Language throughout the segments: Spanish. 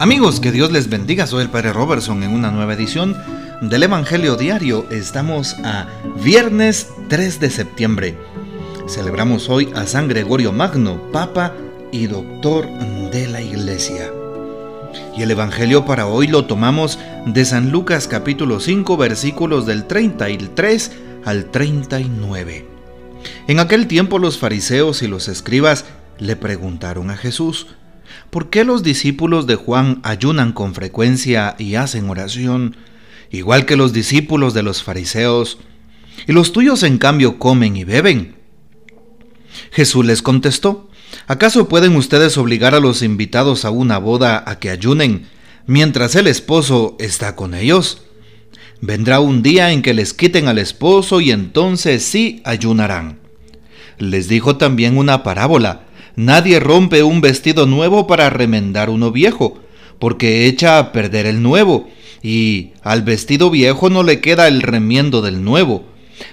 Amigos, que Dios les bendiga. Soy el Padre Robertson en una nueva edición del Evangelio Diario. Estamos a viernes 3 de septiembre. Celebramos hoy a San Gregorio Magno, Papa y Doctor de la Iglesia. Y el Evangelio para hoy lo tomamos de San Lucas capítulo 5 versículos del 33 al 39. En aquel tiempo los fariseos y los escribas le preguntaron a Jesús, ¿Por qué los discípulos de Juan ayunan con frecuencia y hacen oración, igual que los discípulos de los fariseos, y los tuyos en cambio comen y beben? Jesús les contestó, ¿acaso pueden ustedes obligar a los invitados a una boda a que ayunen mientras el esposo está con ellos? Vendrá un día en que les quiten al esposo y entonces sí ayunarán. Les dijo también una parábola Nadie rompe un vestido nuevo para remendar uno viejo, porque echa a perder el nuevo, y al vestido viejo no le queda el remiendo del nuevo.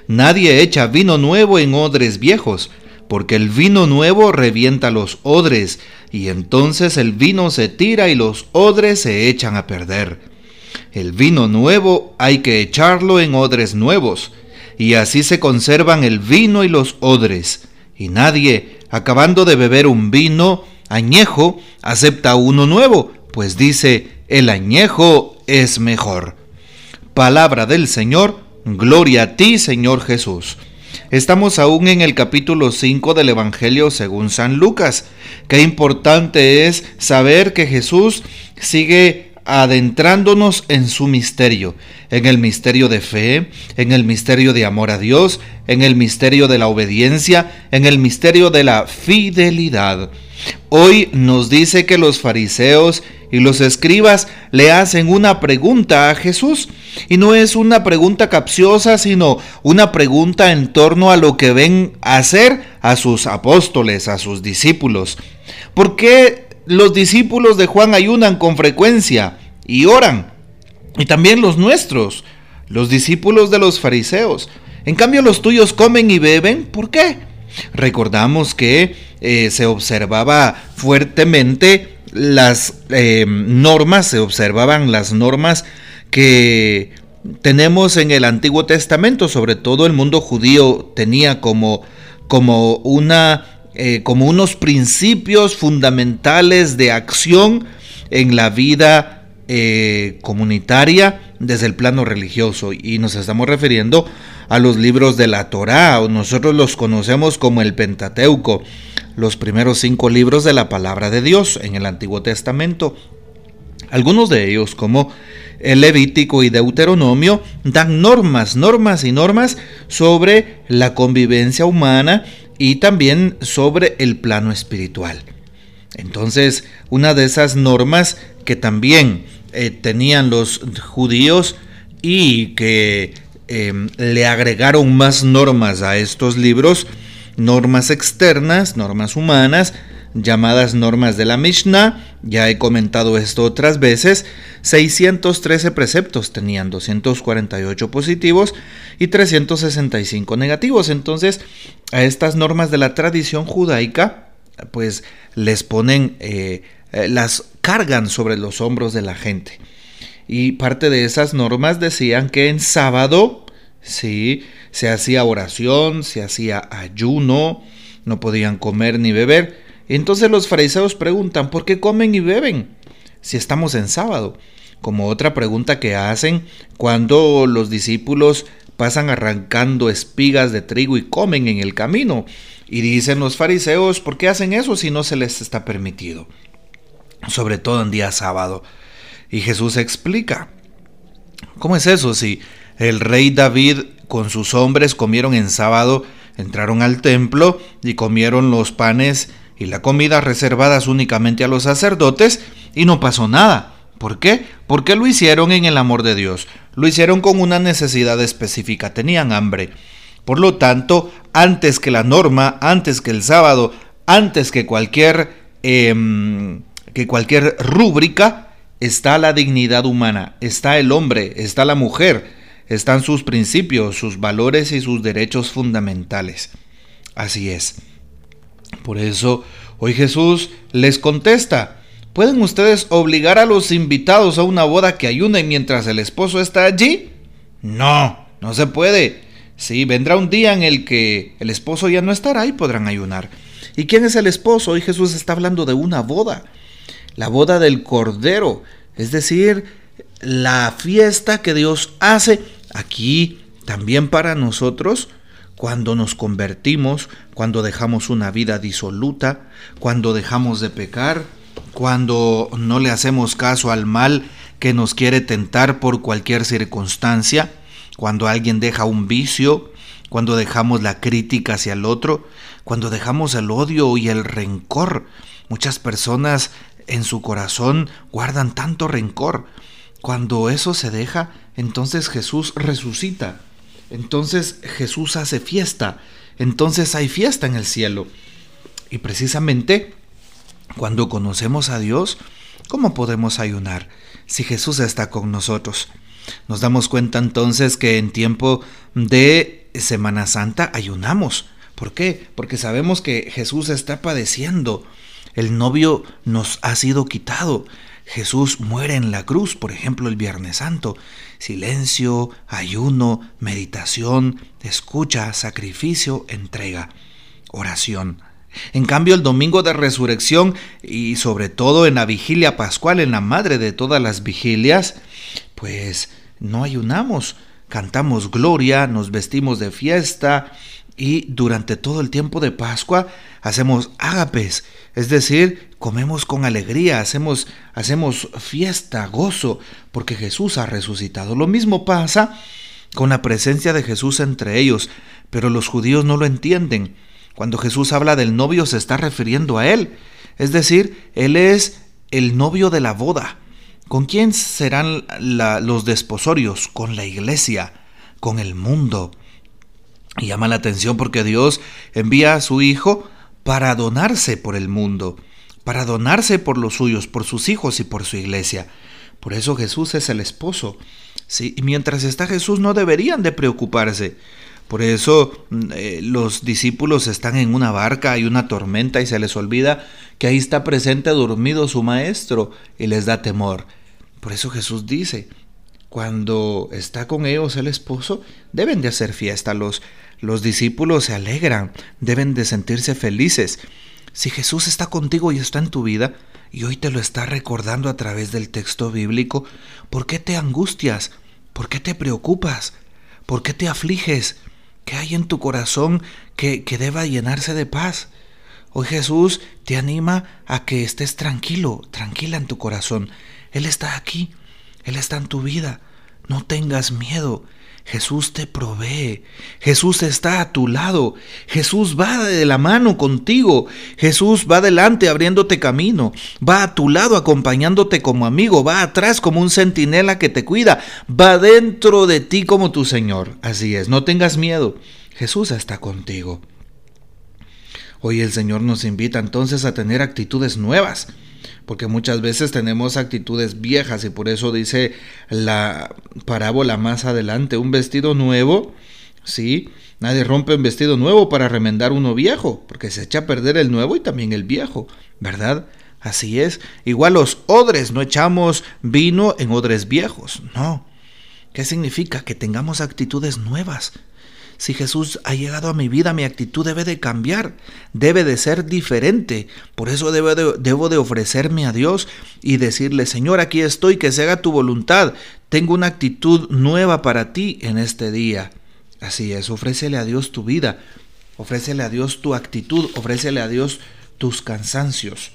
Nadie echa vino nuevo en odres viejos, porque el vino nuevo revienta los odres, y entonces el vino se tira y los odres se echan a perder. El vino nuevo hay que echarlo en odres nuevos, y así se conservan el vino y los odres, y nadie acabando de beber un vino añejo, acepta uno nuevo, pues dice, el añejo es mejor. Palabra del Señor, gloria a ti, Señor Jesús. Estamos aún en el capítulo 5 del Evangelio según San Lucas. Qué importante es saber que Jesús sigue adentrándonos en su misterio, en el misterio de fe, en el misterio de amor a Dios, en el misterio de la obediencia, en el misterio de la fidelidad. Hoy nos dice que los fariseos y los escribas le hacen una pregunta a Jesús. Y no es una pregunta capciosa, sino una pregunta en torno a lo que ven hacer a sus apóstoles, a sus discípulos. ¿Por qué los discípulos de Juan ayunan con frecuencia y oran. Y también los nuestros, los discípulos de los fariseos. En cambio los tuyos comen y beben. ¿Por qué? Recordamos que eh, se observaba fuertemente las eh, normas, se observaban las normas que tenemos en el Antiguo Testamento, sobre todo el mundo judío tenía como, como una eh, como unos principios fundamentales de acción en la vida eh, comunitaria desde el plano religioso. Y nos estamos refiriendo a los libros de la Torá, o nosotros los conocemos como el Pentateuco, los primeros cinco libros de la palabra de Dios en el Antiguo Testamento. Algunos de ellos, como el Levítico y Deuteronomio, dan normas, normas y normas sobre la convivencia humana y también sobre el plano espiritual. Entonces, una de esas normas que también eh, tenían los judíos y que em, le agregaron más normas a estos libros, normas externas, normas humanas, llamadas normas de la Mishnah, ya he comentado esto otras veces, 613 preceptos tenían 248 positivos y 365 negativos. Entonces, a estas normas de la tradición judaica, pues les ponen, eh, eh, las cargan sobre los hombros de la gente. Y parte de esas normas decían que en sábado, sí, se hacía oración, se hacía ayuno, no podían comer ni beber. Entonces los fariseos preguntan, ¿por qué comen y beben si estamos en sábado? Como otra pregunta que hacen cuando los discípulos pasan arrancando espigas de trigo y comen en el camino. Y dicen los fariseos, ¿por qué hacen eso si no se les está permitido? Sobre todo en día sábado. Y Jesús explica, ¿cómo es eso si el rey David con sus hombres comieron en sábado, entraron al templo y comieron los panes y la comida reservadas únicamente a los sacerdotes y no pasó nada? ¿Por qué? Porque lo hicieron en el amor de Dios. Lo hicieron con una necesidad específica. Tenían hambre. Por lo tanto, antes que la norma, antes que el sábado, antes que cualquier, em, que cualquier rúbrica, está la dignidad humana, está el hombre, está la mujer, están sus principios, sus valores y sus derechos fundamentales. Así es. Por eso hoy Jesús les contesta, ¿Pueden ustedes obligar a los invitados a una boda que ayunen mientras el esposo está allí? No, no se puede. Sí, vendrá un día en el que el esposo ya no estará y podrán ayunar. ¿Y quién es el esposo? Hoy Jesús está hablando de una boda. La boda del Cordero. Es decir, la fiesta que Dios hace aquí también para nosotros cuando nos convertimos, cuando dejamos una vida disoluta, cuando dejamos de pecar, cuando no le hacemos caso al mal que nos quiere tentar por cualquier circunstancia, cuando alguien deja un vicio, cuando dejamos la crítica hacia el otro, cuando dejamos el odio y el rencor. Muchas personas en su corazón guardan tanto rencor. Cuando eso se deja, entonces Jesús resucita. Entonces Jesús hace fiesta. Entonces hay fiesta en el cielo. Y precisamente cuando conocemos a Dios, ¿cómo podemos ayunar si Jesús está con nosotros? Nos damos cuenta entonces que en tiempo de Semana Santa ayunamos. ¿Por qué? Porque sabemos que Jesús está padeciendo. El novio nos ha sido quitado. Jesús muere en la cruz, por ejemplo, el Viernes Santo. Silencio, ayuno, meditación, escucha, sacrificio, entrega, oración. En cambio, el domingo de resurrección y sobre todo en la vigilia pascual, en la madre de todas las vigilias, pues no ayunamos, cantamos gloria, nos vestimos de fiesta, y durante todo el tiempo de Pascua hacemos ágapes, es decir, comemos con alegría, hacemos, hacemos fiesta, gozo, porque Jesús ha resucitado. Lo mismo pasa con la presencia de Jesús entre ellos, pero los judíos no lo entienden. Cuando Jesús habla del novio se está refiriendo a él, es decir, él es el novio de la boda. ¿Con quién serán los desposorios? Con la iglesia, con el mundo. Y llama la atención porque Dios envía a su Hijo para donarse por el mundo, para donarse por los suyos, por sus hijos y por su iglesia. Por eso Jesús es el esposo. ¿sí? Y mientras está Jesús no deberían de preocuparse. Por eso mm, eh, los discípulos están en una barca, hay una tormenta y se les olvida que ahí está presente dormido su maestro y les da temor. Por eso Jesús dice, cuando está con ellos el esposo, deben de hacer fiesta. Los, los discípulos se alegran, deben de sentirse felices. Si Jesús está contigo y está en tu vida, y hoy te lo está recordando a través del texto bíblico, ¿por qué te angustias? ¿Por qué te preocupas? ¿Por qué te afliges? ¿Qué hay en tu corazón que, que deba llenarse de paz? Hoy Jesús te anima a que estés tranquilo, tranquila en tu corazón. Él está aquí, Él está en tu vida. No tengas miedo. Jesús te provee, Jesús está a tu lado, Jesús va de la mano contigo, Jesús va adelante abriéndote camino, va a tu lado acompañándote como amigo, va atrás como un centinela que te cuida, va dentro de ti como tu Señor. Así es, no tengas miedo, Jesús está contigo. Hoy el Señor nos invita entonces a tener actitudes nuevas porque muchas veces tenemos actitudes viejas y por eso dice la parábola más adelante, un vestido nuevo, ¿sí? Nadie rompe un vestido nuevo para remendar uno viejo, porque se echa a perder el nuevo y también el viejo, ¿verdad? Así es. Igual los odres, no echamos vino en odres viejos, no. ¿Qué significa? Que tengamos actitudes nuevas, si Jesús ha llegado a mi vida, mi actitud debe de cambiar, debe de ser diferente. Por eso debo de, ofrecerme a Dios y decirle, Señor, aquí estoy, que se haga tu voluntad. Tengo una actitud nueva para ti en este día. Así es, ofrécele a Dios tu vida, ofrécele a Dios tu actitud, ofrécele a Dios tus cansancios.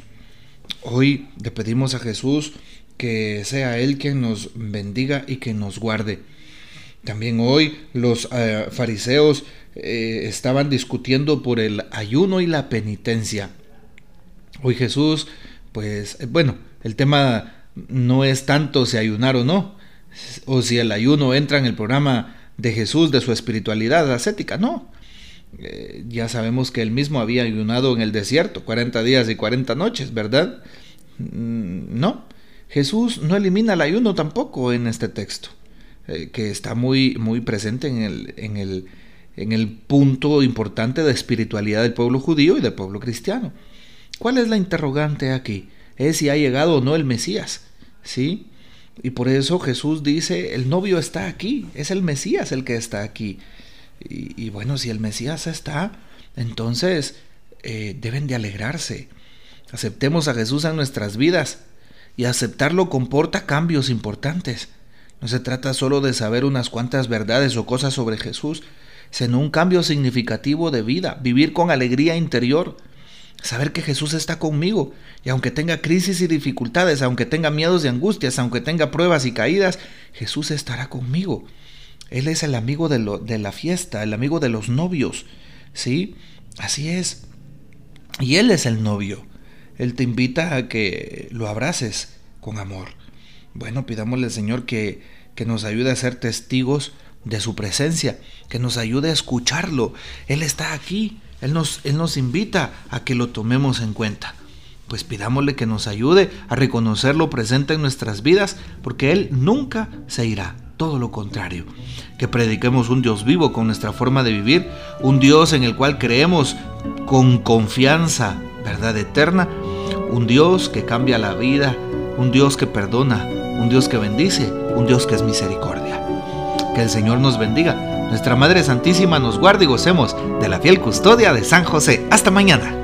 Hoy le pedimos a Jesús que sea Él quien nos bendiga y que nos guarde. También hoy los eh, fariseos eh, estaban discutiendo por el ayuno y la penitencia. Hoy Jesús, pues eh, bueno, el tema no es tanto si ayunar o no, o si el ayuno entra en el programa de Jesús, de su espiritualidad ascética, no. ya sabemos que él mismo había ayunado en el desierto, 40 días y 40 noches, ¿verdad? Mm, no, Jesús no elimina el ayuno tampoco en este texto. Eh, que está muy, muy presente en el, en, el, en el punto importante de espiritualidad del pueblo judío y del pueblo cristiano. ¿Cuál es la interrogante aquí? es si ha llegado o no el Mesías, ¿sí? Y por eso Jesús dice, el novio está aquí, es el Mesías el que está aquí. Y, bueno, si el Mesías está, entonces eh, deben de alegrarse. Aceptemos a Jesús en nuestras vidas y aceptarlo comporta cambios importantes. No se trata solo de saber unas cuantas verdades o cosas sobre Jesús, sino un cambio significativo de vida, vivir con alegría interior, saber que Jesús está conmigo y aunque tenga crisis y dificultades, aunque tenga miedos y angustias, aunque tenga pruebas y caídas, Jesús estará conmigo. Él es el amigo de, lo, de la fiesta, el amigo de los novios, ¿sí? Así es. Y Él es el novio. Él te invita a que lo abraces con amor. Bueno, pidámosle al Señor que, que nos ayude a ser testigos de su presencia, que nos ayude a escucharlo. Él está aquí, Él nos, Él nos invita a que lo tomemos en cuenta. Pues pidámosle que nos ayude a reconocerlo presente en nuestras vidas, porque Él nunca se irá, todo lo contrario. Que prediquemos un Dios vivo con nuestra forma de vivir, un Dios en el cual creemos con confianza, verdad eterna, un Dios que cambia la vida, un Dios que perdona, un Dios que bendice, un Dios que es misericordia. Que el Señor nos bendiga. Nuestra Madre Santísima nos guarde y gocemos de la fiel custodia de San José. Hasta mañana.